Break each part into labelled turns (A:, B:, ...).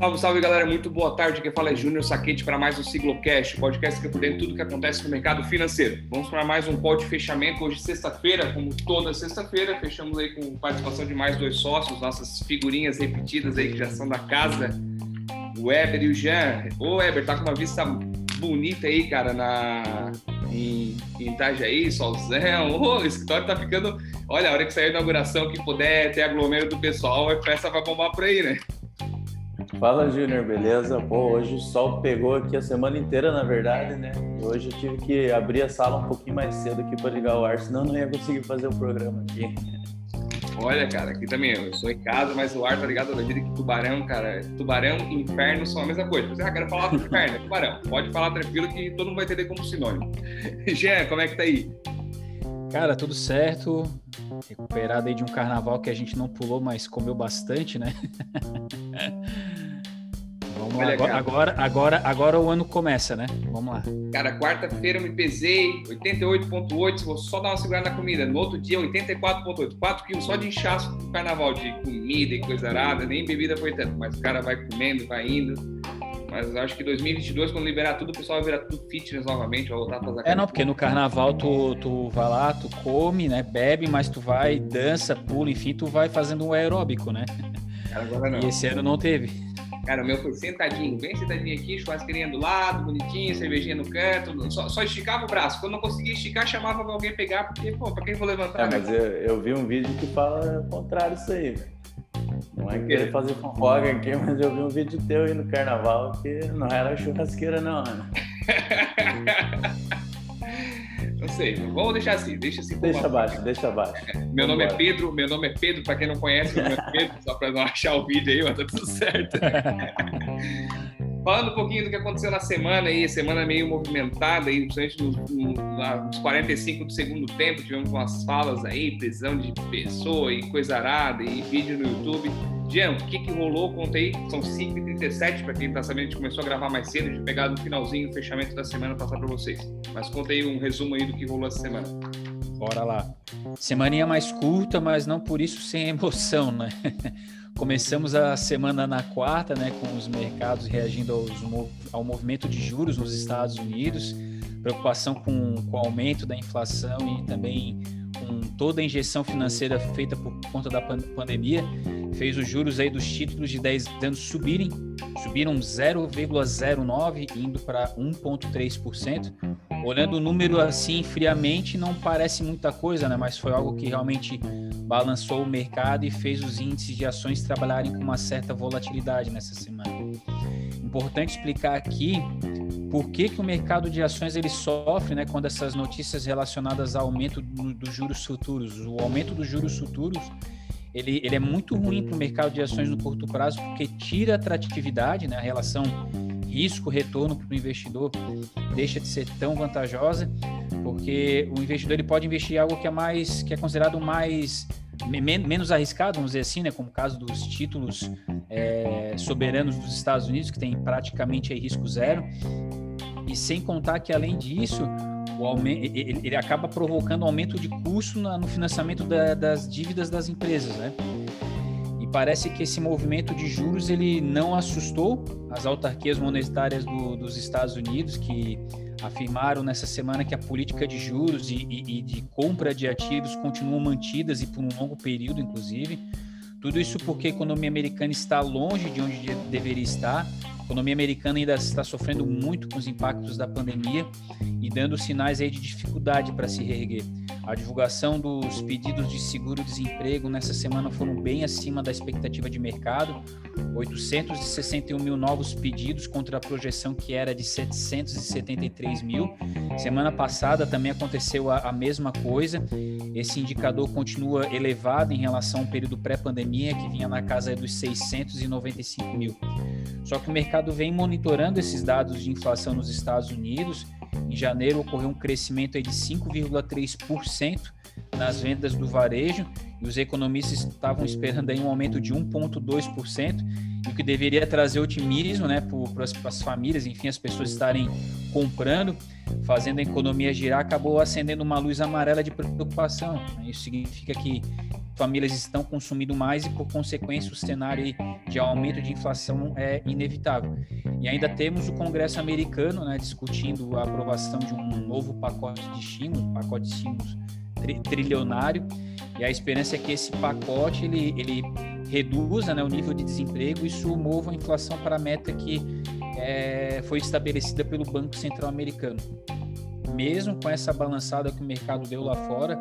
A: Salve, salve galera, muito boa tarde. Quem fala é Júnior Saquete para mais um Siglocast, podcast que é por dentro de tudo que acontece no mercado financeiro. Vamos para mais um pod fechamento hoje, sexta-feira, como toda sexta-feira. Fechamos aí com participação de mais dois sócios, nossas figurinhas repetidas aí que já são da casa, o Weber e o Jean. Ô Weber, tá com uma vista bonita aí, cara, na, em, em Itajaí, solzão. Oh, o escritório tá ficando. Olha, a hora que sair a inauguração, que puder ter aglomero do pessoal, a festa vai bombar por aí, né?
B: Fala, Júnior, beleza? Pô, hoje o sol pegou aqui a semana inteira, na verdade, né? Hoje eu tive que abrir a sala um pouquinho mais cedo aqui para ligar o ar, senão não ia conseguir fazer o programa aqui.
A: Olha, cara, aqui também, eu sou em casa, mas o ar tá ligado na vida que tubarão, cara, tubarão e inferno são a mesma coisa. Você, ah, quero falar do inferno, é tubarão. Pode falar tranquilo que todo mundo vai entender como sinônimo. Jean, como é que tá aí?
C: Cara, tudo certo. Recuperado aí de um carnaval que a gente não pulou, mas comeu bastante, né? Vamos lá, agora, agora, agora, agora o ano começa, né? Vamos lá.
A: Cara, quarta-feira eu me pesei 88,8. Vou só dar uma segurada na comida. No outro dia, 84,8. 4 quilos só de inchaço do carnaval, de comida e coisa arada. Nem bebida foi tanto, mas o cara vai comendo, vai indo. Mas acho que 2022, quando liberar tudo, o pessoal vai virar tudo fitness novamente, vai voltar a fazer
C: É, não, porque no carnaval tu, tu vai lá, tu come, né? Bebe, mas tu vai, dança, pula, enfim, tu vai fazendo um aeróbico, né? Agora não. E esse ano não teve.
A: Cara, o meu foi sentadinho, bem sentadinho aqui, churrasqueirinha do lado, bonitinho, cervejinha no canto, só, só esticava o braço. Quando não conseguia esticar, chamava pra alguém pegar, porque, pô, pra quem vou levantar?
B: É, mas eu, eu vi um vídeo que fala o contrário disso aí, velho. Não é querer fazer fofoca aqui, mas eu vi um vídeo teu aí no carnaval que não era churrasqueira, não, né?
A: Não sei, vamos deixar assim, deixa assim.
B: Deixa abaixo, deixa abaixo.
A: Meu nome é Pedro, meu nome é Pedro, para quem não conhece, meu nome é Pedro, só para não achar o vídeo aí, mas tá tudo certo. Falando um pouquinho do que aconteceu na semana aí, semana meio movimentada aí, principalmente nos, nos 45 do segundo tempo, tivemos umas falas aí, prisão de pessoa e coisa arada e vídeo no YouTube. Jean, o que, que rolou? Conta aí, são 5h37 para quem está sabendo, a gente começou a gravar mais cedo, de pegar no finalzinho o fechamento da semana passar para vocês. Mas conta aí um resumo aí do que rolou essa semana.
C: Bora lá. Semaninha mais curta, mas não por isso sem emoção, né? Começamos a semana na quarta, né, com os mercados reagindo aos, ao movimento de juros nos Estados Unidos, preocupação com, com o aumento da inflação e também com toda a injeção financeira feita por conta da pandemia, fez os juros aí dos títulos de 10 anos subirem, subiram 0,09 indo para 1,3%. Olhando o número assim friamente, não parece muita coisa, né? Mas foi algo que realmente balançou o mercado e fez os índices de ações trabalharem com uma certa volatilidade nessa semana. Importante explicar aqui por que, que o mercado de ações ele sofre né, quando essas notícias relacionadas ao aumento dos do juros futuros. O aumento dos juros futuros ele, ele é muito ruim para o mercado de ações no curto prazo porque tira a atratividade, né, a relação risco-retorno para o investidor deixa de ser tão vantajosa, porque o investidor ele pode investir em algo que é mais que é considerado mais menos arriscado, vamos dizer assim, né, como o caso dos títulos é, soberanos dos Estados Unidos, que tem praticamente risco zero, e sem contar que, além disso, ele, ele acaba provocando aumento de custo no financiamento da, das dívidas das empresas, né? E parece que esse movimento de juros ele não assustou as autarquias monetárias do, dos Estados Unidos, que afirmaram nessa semana que a política de juros e, e, e de compra de ativos continuam mantidas e por um longo período, inclusive. Tudo isso porque a economia americana está longe de onde deveria estar. Economia americana ainda está sofrendo muito com os impactos da pandemia e dando sinais aí de dificuldade para se reerguer. A divulgação dos pedidos de seguro-desemprego nessa semana foram bem acima da expectativa de mercado, 861 mil novos pedidos contra a projeção que era de 773 mil. Semana passada também aconteceu a, a mesma coisa. Esse indicador continua elevado em relação ao período pré-pandemia, que vinha na casa dos 695 mil. Só que o mercado vem monitorando esses dados de inflação nos Estados Unidos em janeiro ocorreu um crescimento de 5,3% nas vendas do varejo e os economistas estavam esperando aí um aumento de 1,2%, o que deveria trazer otimismo né, para as famílias, enfim, as pessoas estarem comprando, fazendo a economia girar, acabou acendendo uma luz amarela de preocupação. Isso significa que famílias estão consumindo mais e, por consequência, o cenário de aumento de inflação é inevitável. E ainda temos o Congresso americano né, discutindo a aprovação de um novo pacote de estímulos, pacote de estímulos tri trilionário, e a esperança é que esse pacote ele, ele reduza né, o nível de desemprego e mova a inflação para a meta que é, foi estabelecida pelo Banco Central Americano. Mesmo com essa balançada que o mercado deu lá fora,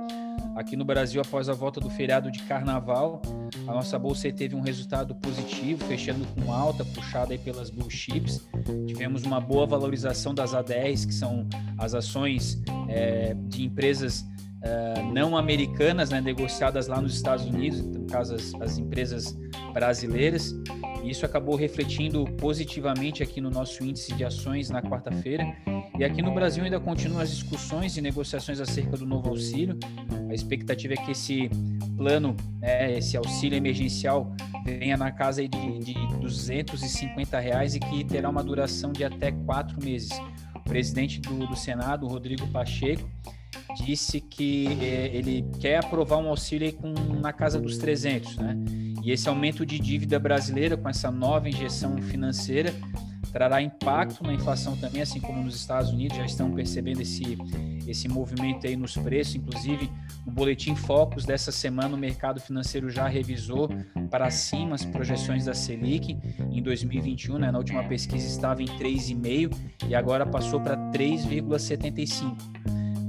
C: aqui no Brasil, após a volta do feriado de carnaval, a nossa bolsa teve um resultado positivo, fechando com alta, puxada aí pelas blue chips. Tivemos uma boa valorização das A10, que são as ações é, de empresas uh, não americanas, né, negociadas lá nos Estados Unidos, no caso as, as empresas brasileiras. Isso acabou refletindo positivamente aqui no nosso índice de ações na quarta-feira. E aqui no Brasil ainda continuam as discussões e negociações acerca do novo auxílio. A expectativa é que esse plano, né, esse auxílio emergencial, venha na casa de, de 250 reais e que terá uma duração de até quatro meses. O presidente do, do Senado, Rodrigo Pacheco, disse que é, ele quer aprovar um auxílio com, na casa dos 300, né? E esse aumento de dívida brasileira com essa nova injeção financeira trará impacto na inflação também, assim como nos Estados Unidos já estão percebendo esse, esse movimento aí nos preços. Inclusive, o boletim Focus dessa semana, o mercado financeiro já revisou para cima as projeções da Selic em 2021. Né? Na última pesquisa estava em 3,5 e agora passou para 3,75.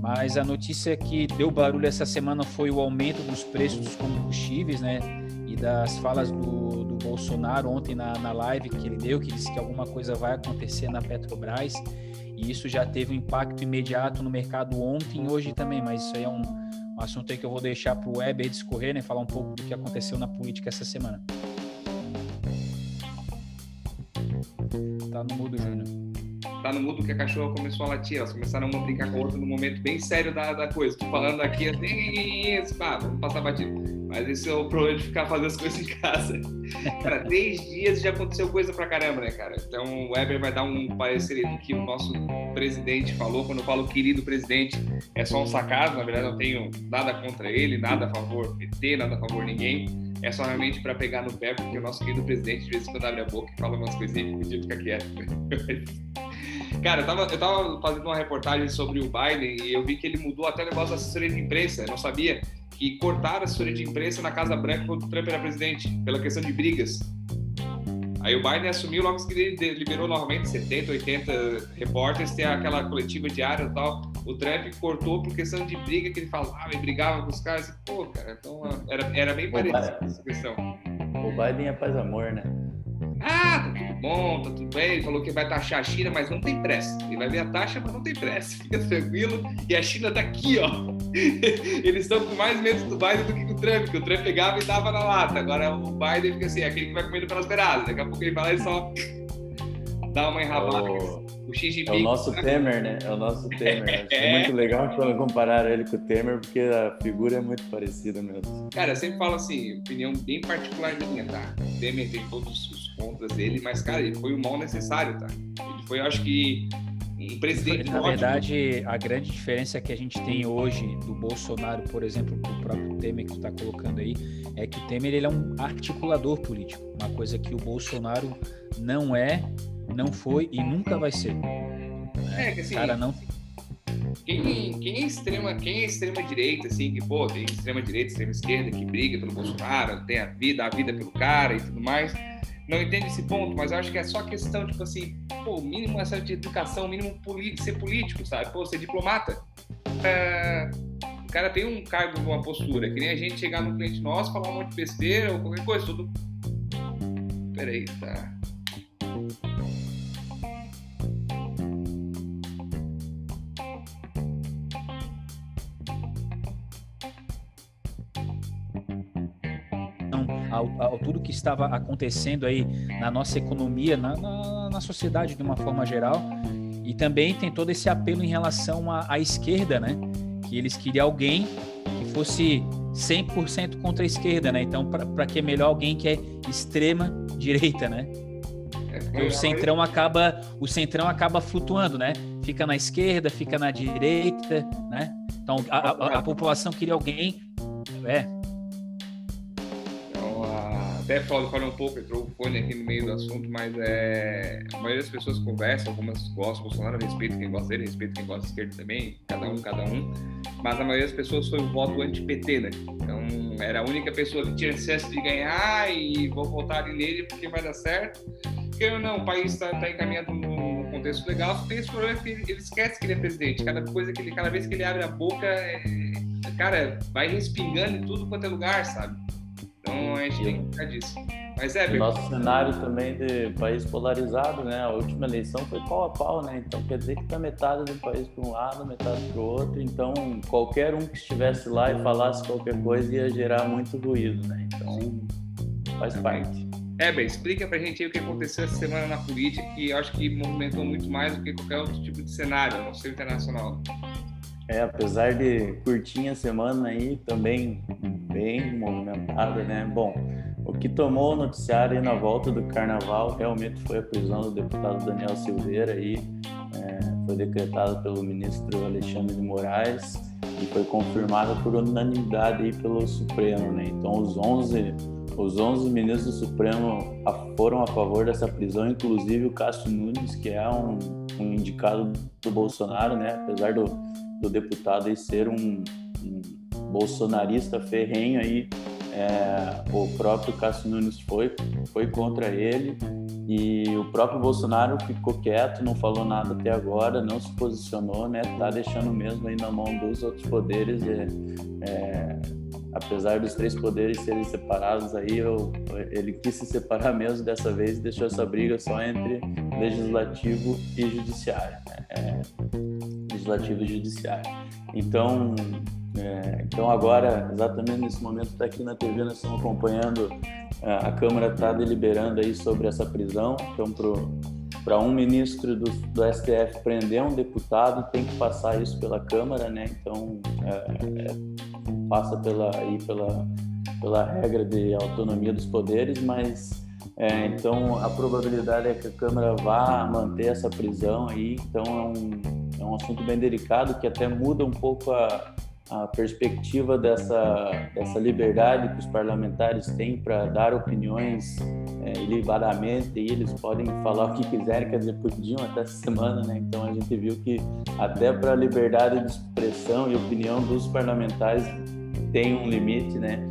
C: Mas a notícia que deu barulho essa semana foi o aumento dos preços dos combustíveis, né? E das falas do, Bolsonaro ontem na, na live que ele deu, que disse que alguma coisa vai acontecer na Petrobras. E isso já teve um impacto imediato no mercado ontem e hoje também, mas isso aí é um, um assunto aí que eu vou deixar para o Weber discorrer, né? Falar um pouco do que aconteceu na política essa semana. Tá no mudo, Júnior
A: tá no mudo que a cachorra começou a latir. Elas começaram a brincar com a outra num momento bem sério da, da coisa. Tô falando aqui assim, vamos passar batido. Mas esse é o problema de ficar fazendo as coisas em casa. Cara, três dias já aconteceu coisa pra caramba, né, cara? Então o Weber vai dar um parecer do que o nosso presidente falou. Quando eu falo querido presidente, é só um sacado. Na verdade, não tenho nada contra ele, nada a favor PT, nada a favor ninguém. É só realmente para pegar no pé, porque o nosso querido presidente, de vez em quando abre a boca e fala umas coisinhas que podia ficar quieto. Cara, eu tava, eu tava fazendo uma reportagem sobre o Biden e eu vi que ele mudou até o negócio da assessoria de imprensa. Eu não sabia que cortaram a assessoria de imprensa na Casa Branca quando o Trump era presidente, pela questão de brigas. Aí o Biden assumiu logo que ele liberou novamente 70, 80 repórteres, tem aquela coletiva diária e tal. O Trump cortou por questão de briga que ele falava e brigava com os caras. E, pô, cara, então era, era bem parecido essa questão.
B: O Biden é paz amor, né?
A: Ah, tá tudo bom, tá tudo bem. Ele falou que vai taxar a China, mas não tem pressa. Ele vai ver a taxa, mas não tem pressa. Fica tranquilo. E a China tá aqui, ó. Eles estão com mais medo do Biden do que com o Trump, porque o Trump pegava e dava na lata. Agora o Biden fica assim, é aquele que vai comendo pelas beiradas. Daqui a pouco ele vai lá e só dá uma enrabada.
B: O, o Xi Jinping. É o nosso Temer, né? É o nosso Temer. É. muito legal quando compararam ele com o Temer, porque a figura é muito parecida mesmo.
A: Cara, eu sempre falo assim, opinião bem particular minha, tá? O Temer tem todos os contras dele, mas, cara, ele foi o mal necessário, tá? Ele foi, eu acho que, um presidente.
C: Na verdade, a grande diferença que a gente tem hoje do Bolsonaro, por exemplo, do próprio Temer que tu tá colocando aí, é que o Temer ele é um articulador político, uma coisa que o Bolsonaro não é não foi e nunca vai ser.
A: É, que assim, cara não. Quem, quem, é extrema, quem é extrema direita, assim, que pô, tem extrema direita, extrema esquerda, que briga pelo Bolsonaro, tem a vida, a vida pelo cara e tudo mais, não entende esse ponto, mas acho que é só questão, tipo assim, pô, mínimo essa de educação, mínimo ser político, sabe? Pô, ser diplomata. É, o cara tem um cargo, uma postura, que nem a gente chegar no cliente nosso, falar um monte de besteira ou qualquer coisa, tudo. Peraí, tá.
C: Ao, ao, tudo que estava acontecendo aí na nossa economia, na, na, na, sociedade de uma forma geral. E também tem todo esse apelo em relação à, à esquerda, né? Que eles queriam alguém que fosse 100% contra a esquerda, né? Então, para que é melhor alguém que é extrema direita, né? Porque o centrão acaba, o centrão acaba flutuando, né? Fica na esquerda, fica na direita, né? Então a, a, a população queria alguém, é,
A: até falou um pouco, entrou o fone aqui no meio do assunto, mas é, a maioria das pessoas conversam, algumas gostam, Bolsonaro respeita quem gosta dele, respeita quem gosta de esquerda também, cada um, cada um, mas a maioria das pessoas foi o voto anti-PT, né? Então era a única pessoa que tinha acesso de ganhar e vou votar nele porque vai dar certo. Porque não, o país está tá encaminhado no contexto legal, só tem esse problema que ele, ele, esquece que ele é presidente. Cada coisa que ele, cada vez que ele abre a boca, é, cara, vai respingando em tudo quanto é lugar, sabe? Então a gente tem que ficar disso. Mas é,
B: o nosso cenário também de país polarizado, né? A última eleição foi pau a pau, né? Então quer dizer que tá metade do país para um lado, metade para o outro. Então qualquer um que estivesse lá e falasse qualquer coisa ia gerar muito ruído, né? Então faz parte.
A: É, bem, explica pra gente aí o que aconteceu essa semana na política, que eu acho que movimentou muito mais do que qualquer outro tipo de cenário, no seu internacional.
B: É, apesar de curtinha semana aí, também bem movimentada, né? Bom, o que tomou o noticiário na volta do carnaval realmente foi a prisão do deputado Daniel Silveira aí, é, foi decretada pelo ministro Alexandre de Moraes e foi confirmada por unanimidade aí pelo Supremo, né? Então os 11 os 11 ministros do Supremo foram a favor dessa prisão, inclusive o Cássio Nunes, que é um, um indicado do Bolsonaro, né? Apesar do do deputado e ser um, um bolsonarista ferrenho aí, é, o próprio Cássio Nunes foi, foi contra ele e o próprio Bolsonaro ficou quieto, não falou nada até agora, não se posicionou, né? Tá deixando mesmo aí na mão dos outros poderes. É, é, apesar dos três poderes serem separados aí, eu, ele quis se separar mesmo dessa vez e deixou essa briga só entre legislativo e judiciário. Né? É, legislativo e judiciário. Então, é, então agora, exatamente nesse momento, está aqui na TV, nós estamos acompanhando, é, a Câmara está deliberando aí sobre essa prisão, então para um ministro do, do, STF prender um deputado tem que passar isso pela Câmara, né? Então é, é, passa pela aí pela pela regra de autonomia dos poderes, mas é, então a probabilidade é que a Câmara vá manter essa prisão aí. Então é um é um assunto bem delicado que até muda um pouco a, a perspectiva dessa, dessa liberdade que os parlamentares têm para dar opiniões é, ilibadamente e eles podem falar o que quiserem, quer dizer, podiam até essa semana, né? Então a gente viu que até para a liberdade de expressão e opinião dos parlamentares tem um limite, né?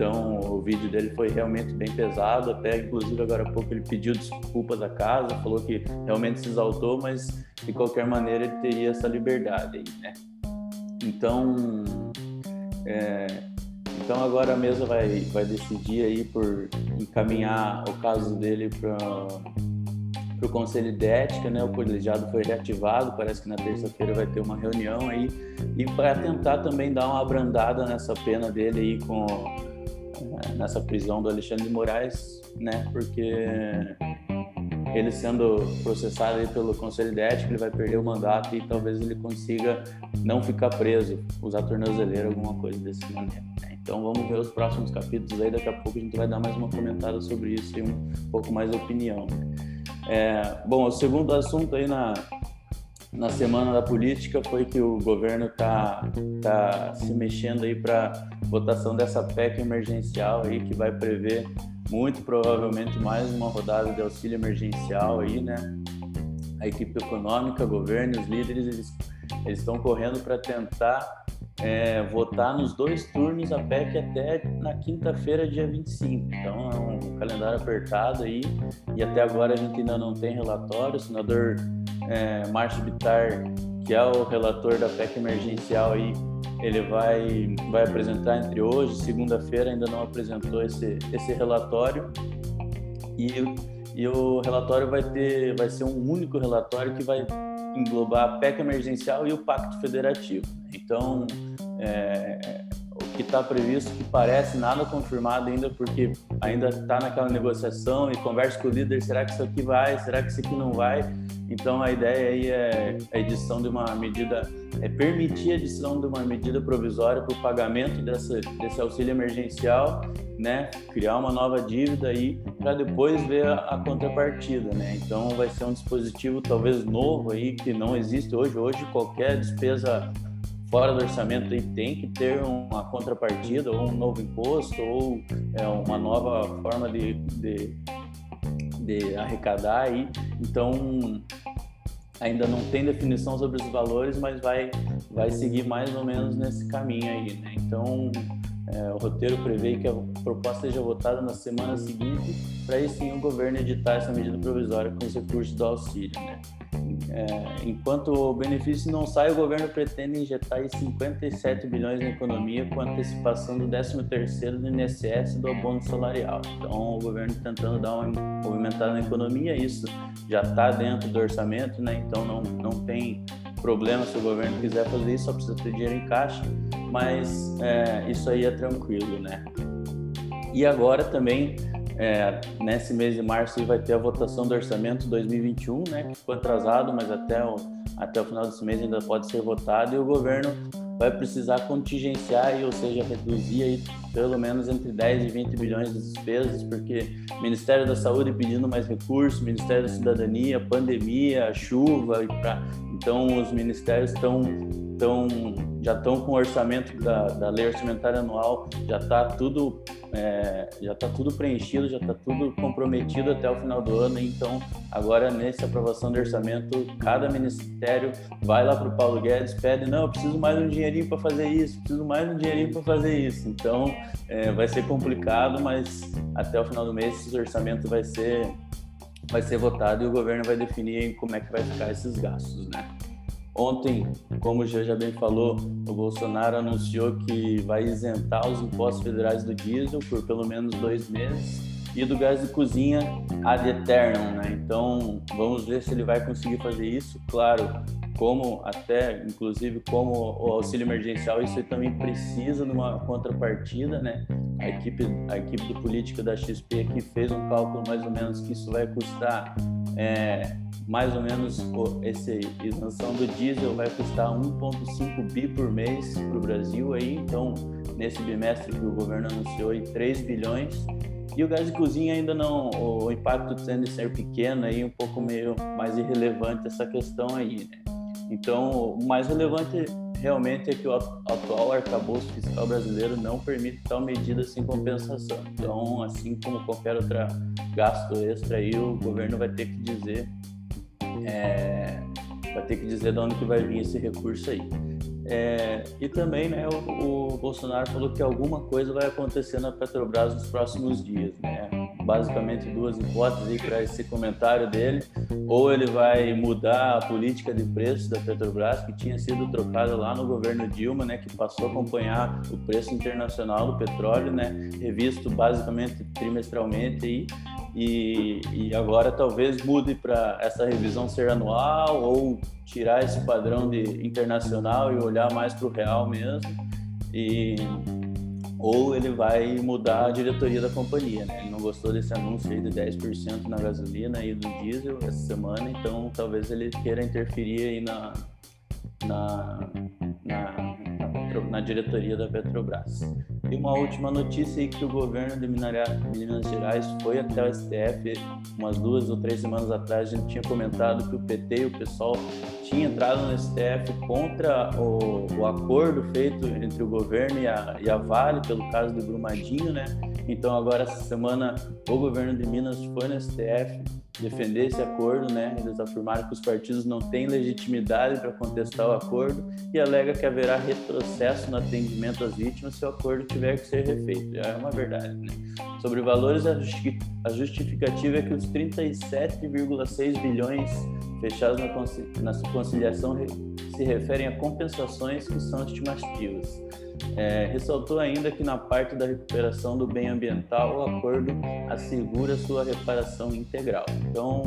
B: Então o vídeo dele foi realmente bem pesado, até inclusive agora há pouco ele pediu desculpas à casa, falou que realmente se exaltou, mas de qualquer maneira ele teria essa liberdade aí, né? Então, é, então agora a mesa vai, vai decidir aí por encaminhar o caso dele para para o Conselho de Ética, né? O colegiado foi reativado, parece que na terça-feira vai ter uma reunião aí e para tentar também dar uma abrandada nessa pena dele aí com nessa prisão do Alexandre de Moraes, né? Porque ele sendo processado pelo Conselho de Ética, ele vai perder o mandato e talvez ele consiga não ficar preso, usar tornozeleira, alguma coisa desse maneira. Né? Então vamos ver os próximos capítulos aí, daqui a pouco a gente vai dar mais uma comentada sobre isso e um pouco mais de opinião. Né? É, bom, o segundo assunto aí na, na semana da política foi que o governo está tá se mexendo aí para votação dessa PEC emergencial aí que vai prever muito provavelmente mais uma rodada de auxílio emergencial aí, né? A equipe econômica, governo, os líderes, eles estão correndo para tentar é, votar nos dois turnos a PEC até na quinta-feira, dia 25. Então é um calendário apertado aí e até agora a gente ainda não tem relatório. O senador é, Márcio que é o relator da PEC emergencial aí, ele vai, vai apresentar entre hoje e segunda-feira, ainda não apresentou esse, esse relatório. E, e o relatório vai ter vai ser um único relatório que vai englobar a PEC emergencial e o Pacto Federativo. Então, é, o que está previsto, que parece nada confirmado ainda, porque ainda está naquela negociação e conversa com o líder, será que isso aqui vai, será que isso aqui não vai? Então a ideia aí é a edição de uma medida, é permitir a edição de uma medida provisória para o pagamento dessa, desse auxílio emergencial, né? Criar uma nova dívida aí para depois ver a, a, contrapartida, né? Então vai ser um dispositivo talvez novo aí que não existe hoje. Hoje qualquer despesa fora do orçamento aí tem que ter uma contrapartida ou um novo imposto ou é, uma nova forma de, de, arrecadar aí. Então ainda não tem definição sobre os valores, mas vai, vai seguir mais ou menos nesse caminho aí, né? Então é, o roteiro prevê que a proposta seja votada na semana seguinte, para aí sim o governo editar essa medida provisória com os recursos do auxílio. Né? É, enquanto o benefício não sai, o governo pretende injetar 57 bilhões na economia com antecipação do 13º do INSS do abono salarial. Então, o governo tentando dar uma movimentada na economia, isso já está dentro do orçamento, né? então não, não tem problema se o governo quiser fazer isso, só precisa ter dinheiro em caixa, mas é, isso aí é tranquilo, né? E agora também, é, nesse mês de março, vai ter a votação do orçamento 2021, né? Que ficou atrasado, mas até o, até o final desse mês ainda pode ser votado, e o governo vai precisar contingenciar, ou seja, reduzir aí pelo menos entre 10 e 20 bilhões de despesas, porque Ministério da Saúde pedindo mais recursos, Ministério da Cidadania, pandemia, chuva, pra... então os ministérios estão estão já estão com o orçamento da, da lei orçamentária anual, já está tudo é, já está tudo preenchido, já está tudo comprometido até o final do ano. Então, agora nessa aprovação do orçamento, cada ministério vai lá para o Paulo Guedes, pede não, eu preciso mais um dinheirinho para fazer isso, preciso mais um dinheirinho para fazer isso. Então, é, vai ser complicado, mas até o final do mês esse orçamento vai ser vai ser votado e o governo vai definir como é que vai ficar esses gastos, né? Ontem, como o Jean já bem falou, o Bolsonaro anunciou que vai isentar os impostos federais do diesel por pelo menos dois meses e do gás de cozinha ad eternum, né? Então, vamos ver se ele vai conseguir fazer isso. Claro, como até, inclusive, como o auxílio emergencial, isso também precisa de uma contrapartida, né? A equipe, a equipe de política da XP aqui fez um cálculo mais ou menos que isso vai custar é, mais ou menos essa isenção do diesel vai custar 1,5 bi por mês para o Brasil aí, então nesse bimestre que o governo anunciou aí 3 bilhões e o gás de cozinha ainda não, o impacto tende a ser pequeno aí, um pouco meio mais irrelevante essa questão aí, né? Então, o mais relevante realmente é que o atual arcabouço fiscal brasileiro não permite tal medida sem compensação. Então, assim como qualquer outro gasto extra aí, o governo vai ter que dizer é, vai ter que dizer de onde que vai vir esse recurso aí. É, e também, né, o, o, Bolsonaro falou que alguma coisa vai acontecer na Petrobras nos próximos dias, né? Basicamente duas hipóteses para esse comentário dele. Ou ele vai mudar a política de preços da Petrobras, que tinha sido trocada lá no governo Dilma, né, que passou a acompanhar o preço internacional do petróleo, né, revisto basicamente trimestralmente aí e, e agora talvez mude para essa revisão ser anual ou tirar esse padrão de internacional e olhar mais para o real mesmo e ou ele vai mudar a diretoria da companhia, né? Ele não gostou desse anúncio aí de 10% na gasolina e do diesel essa semana, então talvez ele queira interferir aí na, na, na, na, diretoria da Petrobras. E uma última notícia aí que o governo de Minas Gerais foi até o STF umas duas ou três semanas atrás. A gente tinha comentado que o PT e o pessoal tinha entrado no STF contra o, o acordo feito entre o governo e a, e a Vale pelo caso do Brumadinho, né? Então agora essa semana o governo de Minas foi no STF defender esse acordo, né? Eles afirmaram que os partidos não têm legitimidade para contestar o acordo e alega que haverá retrocesso no atendimento às vítimas se o acordo tiver que ser refeito. É uma verdade, né? Sobre valores, a justificativa é que os 37,6 bilhões fechados na conciliação se referem a compensações que são estimativas. É, ressaltou ainda que na parte da recuperação do bem ambiental o acordo assegura sua reparação integral. Então,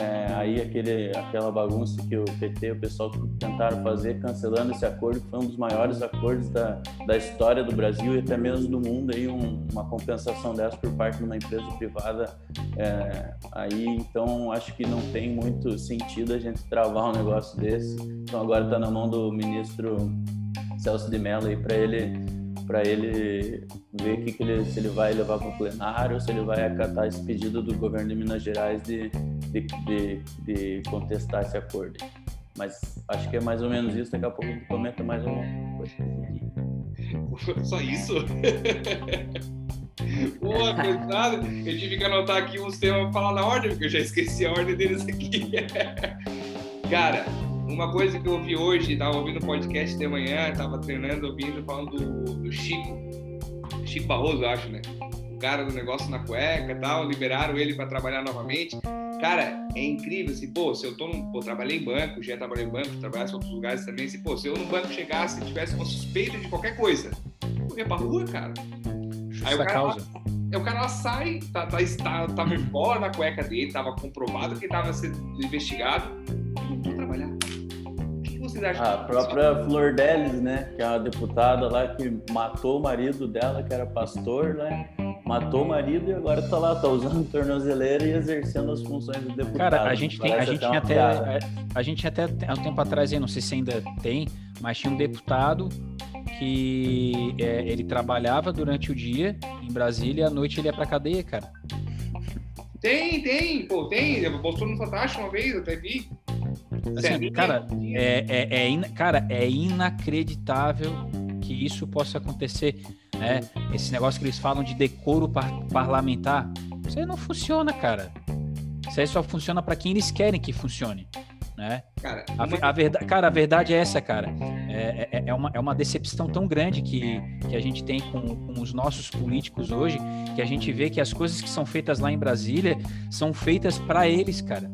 B: é, aí aquele, aquela bagunça que o PT o pessoal tentaram fazer, cancelando esse acordo, que foi um dos maiores acordos da, da história do Brasil e até mesmo do mundo, aí um, uma compensação dessa por parte de uma empresa privada, é, aí então acho que não tem muito sentido a gente travar um negócio desse. Então agora está na mão do ministro Celso de Mello aí para ele para ele ver que, que ele, se ele vai levar para o plenário ou se ele vai acatar esse pedido do governo de Minas Gerais de, de, de, de contestar esse acordo. Mas acho que é mais ou menos isso. Daqui a pouco a gente comenta mais coisa.
A: Só isso? Pô, pesado. Eu tive que anotar aqui uns temas pra falar na ordem, porque eu já esqueci a ordem deles aqui. Cara, uma coisa que eu ouvi hoje, tava ouvindo o podcast de manhã, tava treinando, ouvindo, falando do, do Chico. Chico Barroso, eu acho, né? O cara do negócio na cueca e tal, liberaram ele para trabalhar novamente. Cara, é incrível, assim, pô, se eu tô num, pô, trabalhei em banco, já trabalhei em banco, trabalhasse em outros lugares também, assim, pô, se eu no banco chegasse e tivesse uma suspeita de qualquer coisa, eu ia pra rua, cara. Aí o cara, causa. Lá, é, o cara lá sai, tá, tá, tá, tava embora na cueca dele, tava comprovado que tava sendo investigado, não tô trabalhar. Vocês acham?
B: A própria Flor Delis, né, que é uma deputada lá que matou o marido dela, que era pastor, né, matou o marido e agora tá lá, tá usando tornozeleira e exercendo as funções de deputado.
C: Cara, a gente tem, a gente tinha até, a, a, gente até há um tempo atrás, aí, não sei se ainda tem, mas tinha um deputado que é, ele trabalhava durante o dia em Brasília e à noite ele ia pra cadeia, cara.
A: Tem, tem, pô, tem. Postou no Fantástico uma vez, eu até vi.
C: Assim, cara, é, é, é in, cara, é inacreditável que isso possa acontecer. Né? Esse negócio que eles falam de decoro par parlamentar, isso aí não funciona, cara. Isso aí só funciona para quem eles querem que funcione. Né? Cara, a, a verdade, cara, a verdade é essa, cara. É, é, é, uma, é uma decepção tão grande que, que a gente tem com, com os nossos políticos hoje, que a gente vê que as coisas que são feitas lá em Brasília são feitas para eles, cara.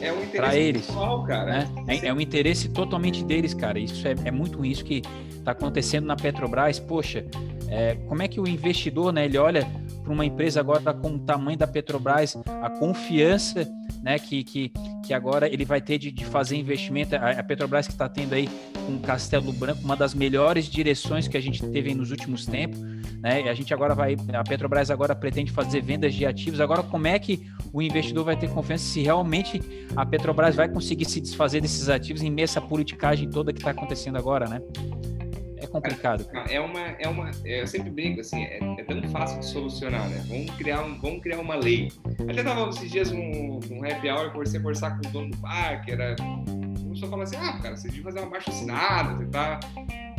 A: É um interesse
C: eles, pessoal, cara. Né? É, é, um interesse totalmente deles, cara. Isso é, é muito isso que está acontecendo na Petrobras. Poxa, é, como é que o investidor, né, ele olha para uma empresa agora com o tamanho da Petrobras, a confiança né, que, que, que agora ele vai ter de, de fazer investimento. A, a Petrobras que está tendo aí com Castelo Branco, uma das melhores direções que a gente teve nos últimos tempos. Né? A gente agora vai, a Petrobras agora pretende fazer vendas de ativos. Agora, como é que o investidor vai ter confiança se realmente a Petrobras vai conseguir se desfazer desses ativos em meio a essa politicagem toda que está acontecendo agora, né? É complicado.
A: É uma, é uma, é, eu sempre brinco assim, é, é, tão fácil de solucionar, né? Vamos criar, um, vamos criar uma lei. Até tava esses dias um, um happy hour, comecei a conversar com o dono do parque, era começou a falar assim, ah, cara, você devia fazer uma baixa assinada, você tá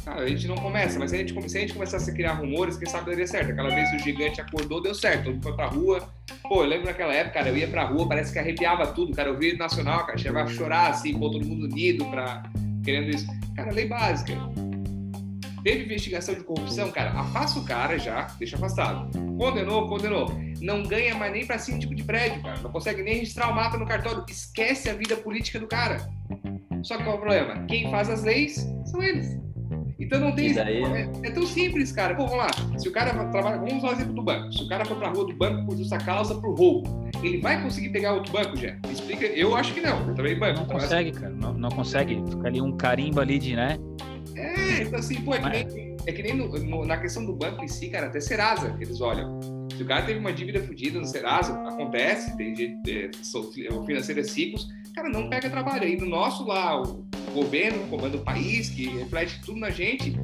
A: Cara, a gente não começa, mas se a gente, se a gente começasse a criar rumores, quem sabe daria certo. Aquela vez o gigante acordou, deu certo. Todo mundo foi pra rua. Pô, eu lembro naquela época, cara, eu ia pra rua, parece que arrepiava tudo, cara. Eu vi nacional, cara, chegava a chorar assim, pô, todo mundo unido pra. querendo isso. Cara, lei básica. Teve investigação de corrupção, cara, afasta o cara já, deixa afastado. Condenou, condenou. Não ganha mais nem pra síndico de prédio, cara. Não consegue nem registrar o mapa no cartório. Esquece a vida política do cara. Só que qual é o problema? Quem faz as leis são eles. Então não tem. Daí... É, é, tão simples, cara. Pô, vamos lá. Se o cara trabalha. Vamos usar o exemplo do banco. Se o cara for pra rua do banco por justa causa pro roubo, ele vai conseguir pegar outro banco, já? Explica. Eu acho que não. Eu também banco.
C: Não consegue, cara. Não, não consegue. Fica ali um carimbo ali de, né?
A: É, assim, pô, é que nem, é que nem no, no, na questão do banco em si, cara, até Serasa eles olham. Se o cara teve uma dívida fodida no Serasa, acontece, tem jeito, é, o financeiro é ciclos, cara, não pega trabalho. Aí no nosso lá, o governo comanda o país, que reflete tudo na gente,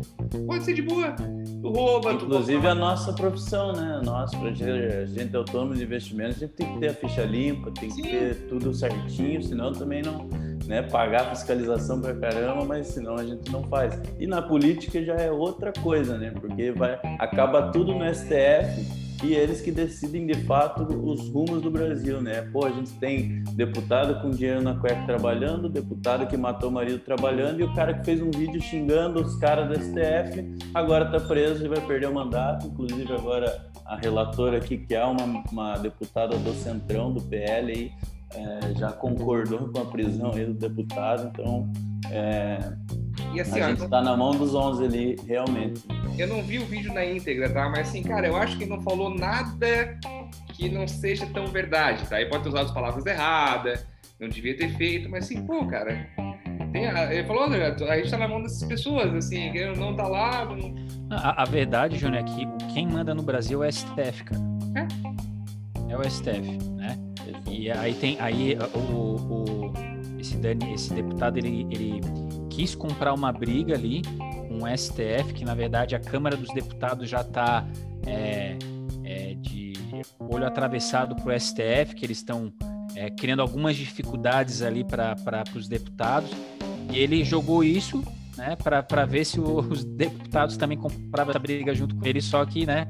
A: pode ser de boa. Tu rouba,
B: Inclusive a nossa profissão, né? Nós, pra gente autônomo de investimentos, a gente tem que ter a ficha limpa, tem que Sim. ter tudo certinho, senão também não né, pagar fiscalização pra caramba, mas senão a gente não faz. E na política já é outra coisa, né? Porque vai acaba tudo no STF e eles que decidem de fato os rumos do Brasil, né? Pô, a gente tem deputado com dinheiro na cueca trabalhando, deputado que matou o marido trabalhando e o cara que fez um vídeo xingando os caras do STF agora tá preso e vai perder o mandato. Inclusive agora a relatora aqui, que é uma, uma deputada do Centrão, do PL aí, é, já concordou com a prisão aí do deputado, então é, e assim, a gente está na mão dos 11 ali, realmente.
A: Eu não vi o vídeo na íntegra, tá? Mas assim, cara, eu acho que não falou nada que não seja tão verdade, tá? Ele pode ter usado as palavras erradas, não devia ter feito, mas assim, pô, cara, a, ele falou, a gente tá na mão dessas pessoas, assim, não tá lá. Não...
C: A, a, verdade, Júnior, é que quem manda no Brasil é o STF, cara. É? É o STF, né? E aí tem aí o, o esse, Dani, esse deputado ele, ele quis comprar uma briga ali com o STF, que na verdade a Câmara dos Deputados já está é, é, de olho atravessado para o STF, que eles estão é, criando algumas dificuldades ali para os deputados. E ele jogou isso né, para ver se os deputados também compravam essa briga junto com ele, só que né,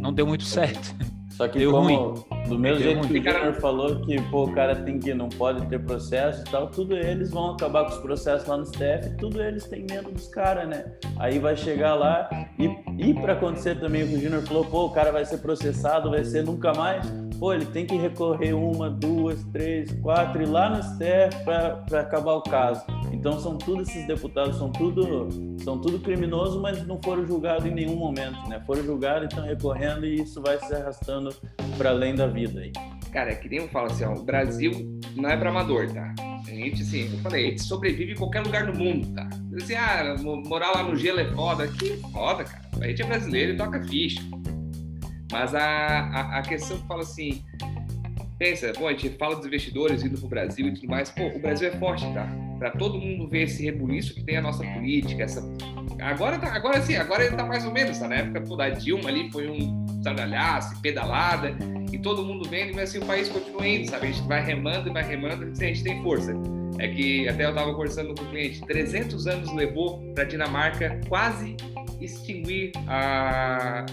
C: não deu muito certo.
B: Só que deu como, ruim. do mesmo deu jeito ruim. que o Júnior falou que pô, o cara tem que não pode ter processo e tal, tudo eles vão acabar com os processos lá no STF, tudo eles têm medo dos caras, né? Aí vai chegar lá e, e para acontecer também o que o Júnior falou, pô, o cara vai ser processado, vai ser nunca mais pô, ele tem que recorrer uma, duas, três, quatro e lá no STF para acabar o caso. Então são todos esses deputados, são tudo, são tudo criminosos, mas não foram julgados em nenhum momento, né? Foram julgados e estão recorrendo e isso vai se arrastando para além da vida aí.
A: Cara, é que nem eu falo assim, ó, o Brasil não é para amador, tá? A gente, assim, eu falei, a gente sobrevive em qualquer lugar do mundo, tá? Assim, ah, morar lá no gelo é foda. Que foda, cara. A gente é brasileiro e toca ficha. Mas a, a, a questão que fala assim, pensa, pô, a gente fala dos investidores indo para o Brasil e tudo mais, pô, o Brasil é forte, tá? Para todo mundo ver esse rebuliço que tem a nossa política, essa... Agora, tá, agora sim, agora ele tá mais ou menos, tá? Na época pô, da Dilma ali foi um sardalhaço, pedalada, e todo mundo vendo, mas assim o país continua indo, sabe? A gente vai remando e vai remando, a gente tem força. É que até eu estava conversando com o cliente, 300 anos levou para a Dinamarca quase extinguir a,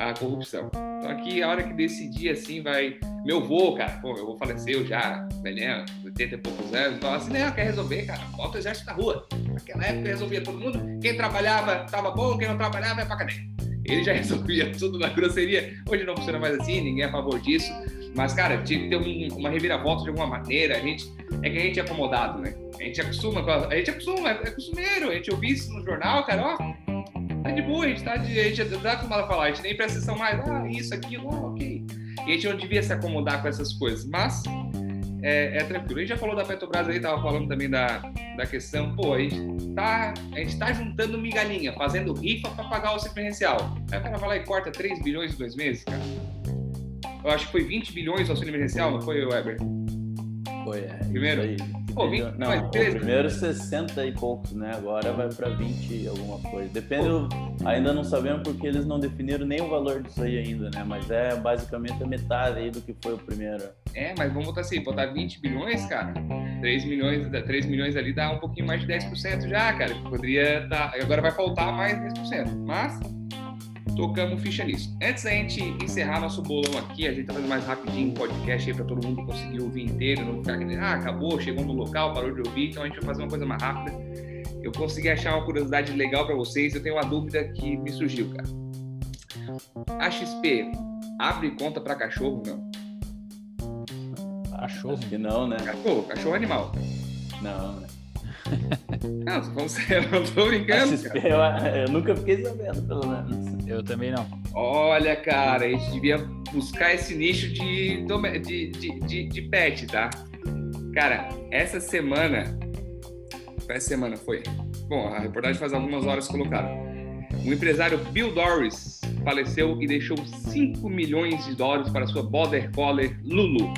A: a corrupção. Então aqui, a hora que decidir, assim, vai... Meu vô, cara, pô, meu vô faleceu já, velhinho, 80 e poucos anos, então assim, não, quer resolver, cara, bota o exército na rua. Naquela época resolvia todo mundo, quem trabalhava tava bom, quem não trabalhava é pra cadeia. Ele já resolvia tudo na grosseria. Hoje não funciona mais assim, ninguém é a favor disso. Mas, cara, tinha que ter um, uma reviravolta de alguma maneira. A gente, é que a gente é acomodado, né? A gente acostuma, a, gente acostuma, é costumeiro. A gente ouviu isso no jornal, cara, ó, tá de boa, a gente tá, de, a gente tá acostumado a falar, a gente nem presta atenção mais, ah, isso, aquilo, ah, ok. E a gente não devia se acomodar com essas coisas, mas é, é, tranquilo. A gente já falou da Petrobras aí, tava falando também da, da questão, pô, a gente, tá, a gente tá juntando migalhinha, fazendo rifa para pagar o auxílio emergencial. Aí o cara vai lá e corta 3 bilhões em dois meses, cara. Eu acho que foi 20 bilhões o auxílio emergencial, não foi, Weber?
B: Foi, é.
A: Primeiro?
B: Pô, 20, não, mas, o primeiro 60 e poucos, né? Agora vai para 20 alguma coisa. Depende, Pô. ainda não sabemos porque eles não definiram nem o valor disso aí ainda, né? Mas é basicamente a metade aí do que foi o primeiro.
A: É, mas vamos botar assim, botar 20 bilhões, cara. 3 milhões, 3 milhões ali dá um pouquinho mais de 10% já, cara. Poderia dar. Agora vai faltar mais 10%. Mas tocamos ficha nisso. Antes da gente encerrar nosso bolão aqui, a gente tá fazendo mais rapidinho um podcast aí para todo mundo conseguir ouvir inteiro, não ficar aquele, ah, acabou, chegou no local, parou de ouvir, então a gente vai fazer uma coisa mais rápida. Eu consegui achar uma curiosidade legal para vocês, eu tenho uma dúvida que me surgiu, cara. A XP abre conta para cachorro, não?
B: Cachorro? Acho que não, né?
A: Cachorro, cachorro animal.
B: Não, né?
A: Não, falando sério, não tô brincando.
B: Eu, eu, nunca fiquei sabendo, pelo menos.
C: Eu também não.
A: Olha, cara, a gente devia buscar esse nicho de, de, de, de, de pet, tá? Cara, essa semana. Essa semana foi. Bom, a reportagem faz algumas horas colocaram. O empresário Bill Doris faleceu e deixou 5 milhões de dólares para sua Border Collie Lulu.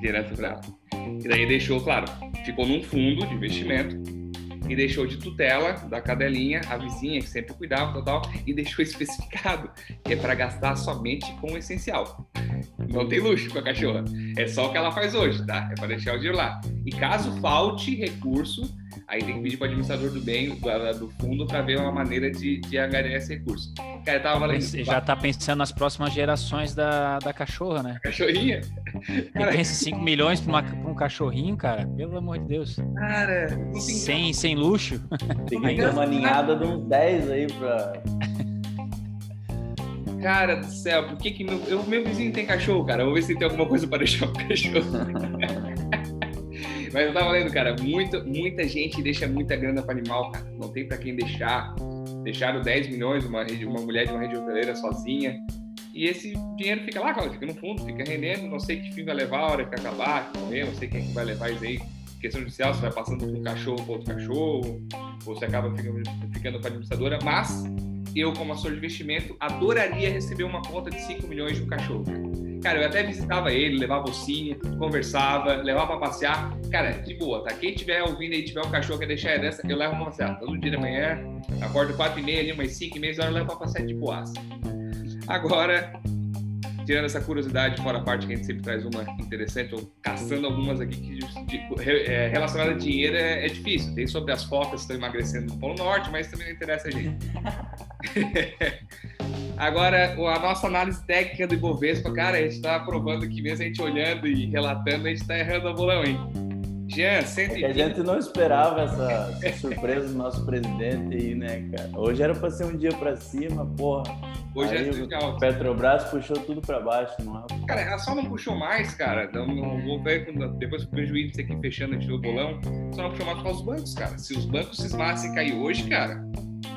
A: Direto para ela. E daí deixou, claro, ficou num fundo de investimento e deixou de tutela da cadelinha, a vizinha que sempre cuidava, tal, tal, e deixou especificado que é para gastar somente com o essencial. Não tem luxo com a cachorra. É só o que ela faz hoje, tá? É para deixar o dinheiro lá. E caso falte recurso, aí tem que pedir para o administrador do bem, do, do fundo, para ver uma maneira de, de angariar esse recurso.
C: Cara, tava valendo. Você já tá pensando nas próximas gerações da, da cachorra, né?
A: Cachorrinha?
C: Cara... pensa 5 milhões para um cachorrinho, cara. Pelo amor de Deus.
A: Cara,
C: sem, sem luxo.
B: Tem que ter uma ninhada de uns 10 aí pra.
A: Cara do céu, por que que meu, eu, meu vizinho tem cachorro, cara? Vou ver se tem alguma coisa para deixar o cachorro. Mas eu tava lendo, cara, muita, muita gente deixa muita grana para animal, cara. Não tem para quem deixar. Deixaram 10 milhões uma, uma mulher de uma rede hoteleira sozinha. E esse dinheiro fica lá, cara, fica no fundo, fica rendendo. Não sei que fim vai levar a hora que acabar, que morrer, não sei quem é que vai levar isso aí. Questão judicial, se vai passando de um cachorro para outro cachorro, ou você acaba ficando, ficando para administradora. Mas eu, como assessor de investimento, adoraria receber uma conta de 5 milhões de um cachorro. Cara, eu até visitava ele, levava ocinha, conversava, levava pra passear. Cara, de boa, tá? Quem tiver ouvindo aí, tiver um cachorro que deixar herança, eu levo pra passear. Todo dia de manhã, acordo 4 e meia ali, umas 5 e meia, horas eu levo pra passear de boaça. Agora, tirando essa curiosidade, fora a parte que a gente sempre traz uma interessante, ou caçando algumas aqui que de, de, é, relacionada a dinheiro é, é, difícil. Tem sobre as focas que estão emagrecendo no Polo Norte, mas também não interessa a gente. Agora, a nossa análise técnica do Ibovespa, cara, a gente está provando que mesmo a gente olhando e relatando, a gente está errando a bolão, hein?
B: Jean, 120. É a gente não esperava essa, essa surpresa do nosso presidente aí, né, cara? Hoje era para ser um dia para cima, porra. Hoje aí, é legal. Petrobras puxou tudo para baixo, não é?
A: Cara, ela só não puxou mais, cara. Então, vou ver depois que o prejuízo aqui fechando, a gente vê o bolão. Só não puxou mais causa dos bancos, cara. Se os bancos cismassem cair hoje, cara,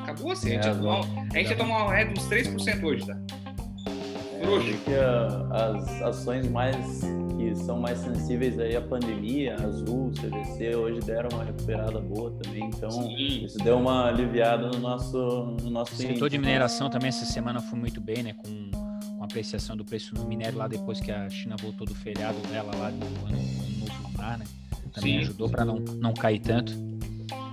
A: acabou assim. É, a gente, é, a gente ia tomar uma ré uns 3% hoje, tá?
B: Frouxo. Que as ações mais que são mais sensíveis aí à pandemia, Azul, CVC, hoje deram uma recuperada boa também, então Sim. isso deu uma aliviada no nosso no nosso
C: O setor índice. de mineração também essa semana foi muito bem, né, com uma apreciação do preço do minério lá depois que a China voltou do feriado dela lá no ano, novo lunar, né? Também Sim. ajudou para não não cair tanto.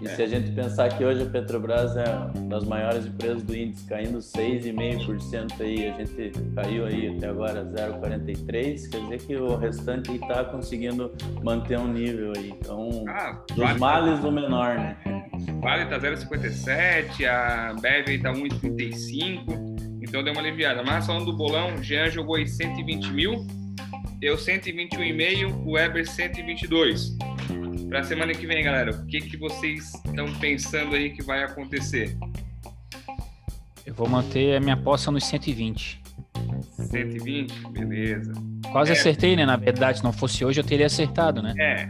B: E se a gente pensar que hoje a Petrobras é uma das maiores empresas do índice, caindo 6,5% aí, a gente caiu aí até agora 0,43%, quer dizer que o restante está conseguindo manter um nível aí. Então, ah, dos vale males tá... o menor, né?
A: Vale tá 0,57, a Bev está 1,35, então deu uma aliviada. Mas falando do bolão, Jean jogou aí 120 mil, eu 121,5, o Weber 122 para a semana que vem, galera, o que, que vocês estão pensando aí que vai acontecer?
C: Eu vou manter a minha aposta nos 120.
A: 120? Beleza.
C: Quase é. acertei, né? Na verdade, se não fosse hoje, eu teria acertado, né?
A: É.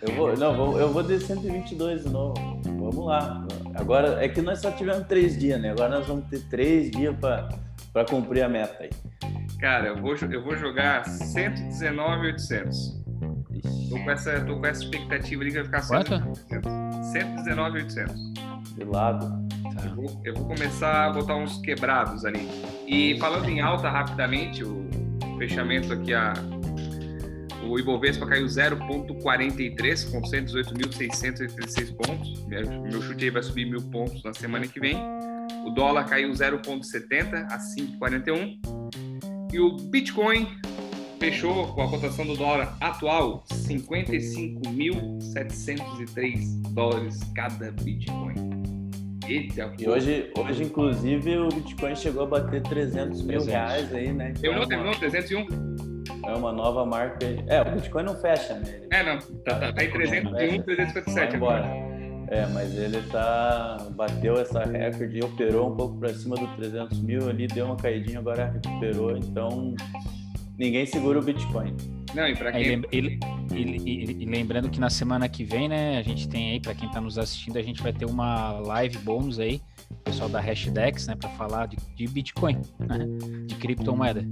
B: eu vou, não, vou, eu vou de 122 de novo. Vamos lá. Agora, é que nós só tivemos três dias, né? Agora nós vamos ter três dias para cumprir a meta aí.
A: Cara, eu vou, eu vou jogar 119,800. Tô com essa, tô com essa expectativa ali que vai ficar 119,800.
B: De lado.
A: Tá. Eu, vou, eu vou começar a botar uns quebrados ali. E falando em alta rapidamente, o fechamento aqui, a, o Ibovespa caiu 0,43 com 118.686 pontos. Meu chute aí vai subir mil pontos na semana que vem. O dólar caiu 0,70 a 5,41. E o Bitcoin fechou com a cotação do dólar atual 55.703 dólares cada Bitcoin.
B: Eita, e hoje, hoje, inclusive, o Bitcoin chegou a bater 300 mil reais aí, né?
A: Então, terminou, terminou, 301.
B: É uma nova marca. É, o Bitcoin não fecha, né?
A: É, não. Tá, tá, tá em 301, 357 agora.
B: É, mas ele tá bateu essa recorde, operou um pouco para cima do 300 mil ali, deu uma caidinha, agora recuperou. Então, ninguém segura o Bitcoin.
A: Não, e para quem...
C: E, e, e, lembrando que na semana que vem, né, a gente tem aí, para quem está nos assistindo, a gente vai ter uma live bônus aí, pessoal da Hashdex, né, para falar de, de Bitcoin, né, de criptomoeda.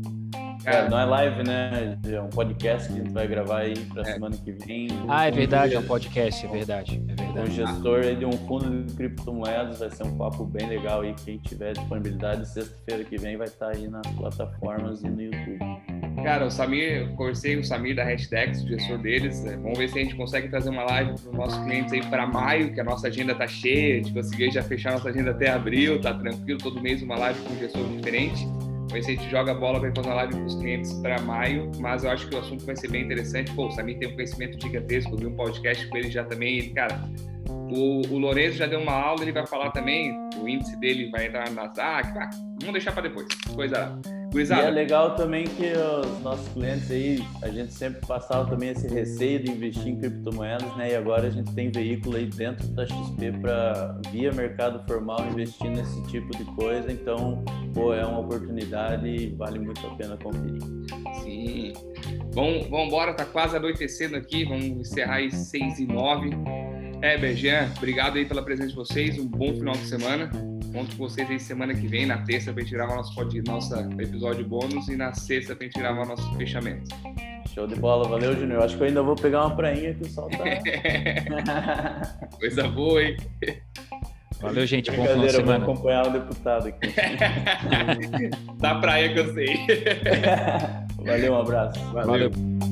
B: É, não é live, né? É um podcast que a gente vai gravar aí para é. semana que vem.
C: Ah, é verdade, é um podcast, é verdade. É verdade.
B: O gestor de um fundo de criptomoedas vai ser um papo bem legal aí. Quem tiver disponibilidade, sexta-feira que vem vai estar tá aí nas plataformas e no YouTube.
A: Cara, o Samir, eu conversei com o Samir da Hashtags, o gestor deles. Né? Vamos ver se a gente consegue trazer uma live para os nossos clientes aí para maio, que a nossa agenda tá cheia, a gente conseguiu já fechar nossa agenda até abril, tá tranquilo, todo mês uma live com um gestor diferente. Vai ser a gente joga a bola, vai fazer uma live com os clientes para maio, mas eu acho que o assunto vai ser bem interessante. Pô, o Samir tem um conhecimento gigantesco, eu vi um podcast com ele já também. Ele, cara, o, o Lourenço já deu uma aula, ele vai falar também, o índice dele vai entrar na. Ah, vamos deixar para depois. Coisa
B: e é legal também que os nossos clientes aí, a gente sempre passava também esse receio de investir em criptomoedas, né? E agora a gente tem veículo aí dentro da XP para via mercado formal investir nesse tipo de coisa. Então, pô, é uma oportunidade e vale muito a pena conferir.
A: Sim. Bom, vamos embora, tá quase anoitecendo aqui, vamos encerrar aí 6 e 9. É, Bergian, obrigado aí pela presença de vocês, um bom final de semana. Conto com vocês aí semana que vem, na terça, pra gente gravar nosso, nosso episódio bônus e na sexta pra gente gravar nosso fechamento.
B: Show de bola, valeu, Júnior. Acho que eu ainda vou pegar uma prainha que o sol tá.
A: Coisa boa, hein?
C: Valeu, gente. Bom final de semana.
B: Vou acompanhar o deputado aqui.
A: da praia que eu sei.
B: valeu, um abraço.
C: valeu. valeu.